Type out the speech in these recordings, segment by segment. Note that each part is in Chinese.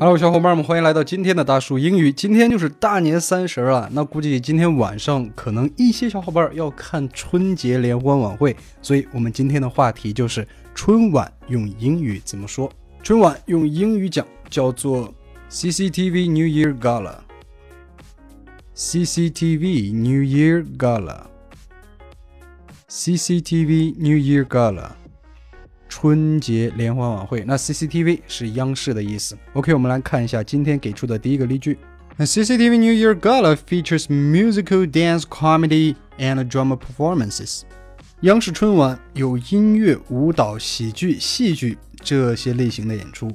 Hello，小伙伴们，欢迎来到今天的大树英语。今天就是大年三十了，那估计今天晚上可能一些小伙伴要看春节联欢晚会，所以我们今天的话题就是春晚用英语怎么说。春晚用英语讲叫做 CCTV New Year Gala。CCTV New Year Gala。CCTV New Year Gala。春节联欢晚会，那 CCTV 是央视的意思。OK，我们来看一下今天给出的第一个例句。A CCTV New Year Gala features musical, dance, comedy, and drama performances。央视春晚有音乐、舞蹈、喜剧、戏剧这些类型的演出。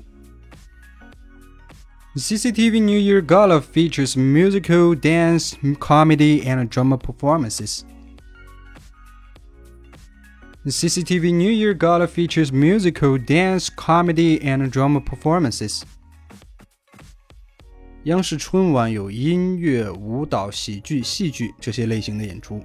CCTV New Year Gala features musical, dance, comedy, and drama performances. CCTV New Year Gala features musical, dance, comedy, and drama performances. 央视春晚有音乐、舞蹈、喜剧、戏剧这些类型的演出。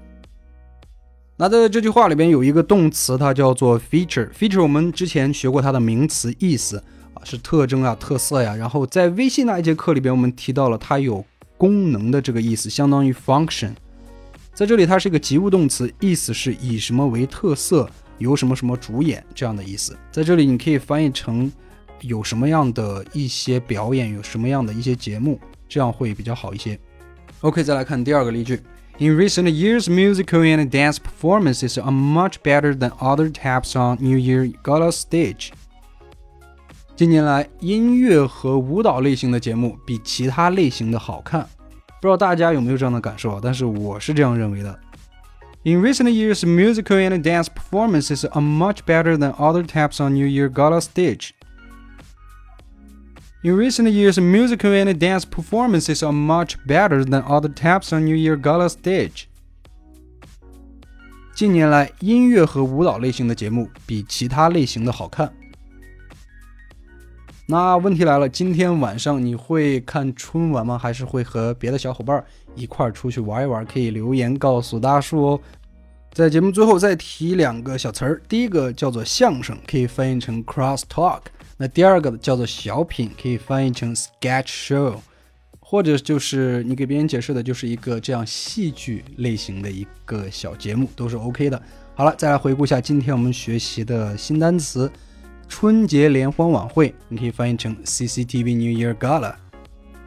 那在这句话里边有一个动词，它叫做 feature。feature 我们之前学过它的名词意思啊，是特征啊、特色呀。然后在微信那一节课里边，我们提到了它有功能的这个意思，相当于 function。在这里，它是一个及物动词，意思是以什么为特色，由什么什么主演这样的意思。在这里，你可以翻译成有什么样的一些表演，有什么样的一些节目，这样会比较好一些。OK，再来看第二个例句。In recent years, musical and dance performances are much better than other taps on New Year Gala stage. 近年来，音乐和舞蹈类型的节目比其他类型的好看。不知道大家有没有这样的感受啊？但是我是这样认为的。In recent years, musical and dance performances are much better than other taps on New Year Gala stage. In recent years, musical and dance performances are much better than other taps on New Year Gala stage. 近年来，音乐和舞蹈类型的节目比其他类型的好看。 那问题来了，今天晚上你会看春晚吗？还是会和别的小伙伴一块儿出去玩一玩？可以留言告诉大树哦。在节目最后再提两个小词儿，第一个叫做相声，可以翻译成 cross talk；那第二个叫做小品，可以翻译成 sketch show，或者就是你给别人解释的就是一个这样戏剧类型的一个小节目，都是 OK 的。好了，再来回顾一下今天我们学习的新单词。春节联欢晚会，你可以翻译成 CCTV New Year Gala。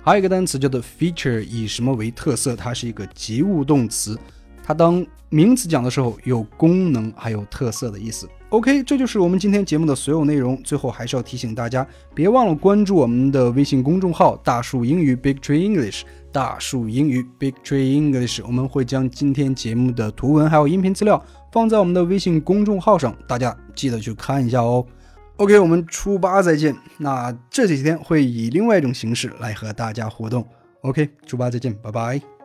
还有一个单词叫做 feature，以什么为特色？它是一个及物动词，它当名词讲的时候有功能还有特色的意思。OK，这就是我们今天节目的所有内容。最后还是要提醒大家，别忘了关注我们的微信公众号“大树英语 Big Tree English”。大树英语 Big Tree English，我们会将今天节目的图文还有音频资料放在我们的微信公众号上，大家记得去看一下哦。OK，我们初八再见。那这几天会以另外一种形式来和大家互动。OK，初八再见，拜拜。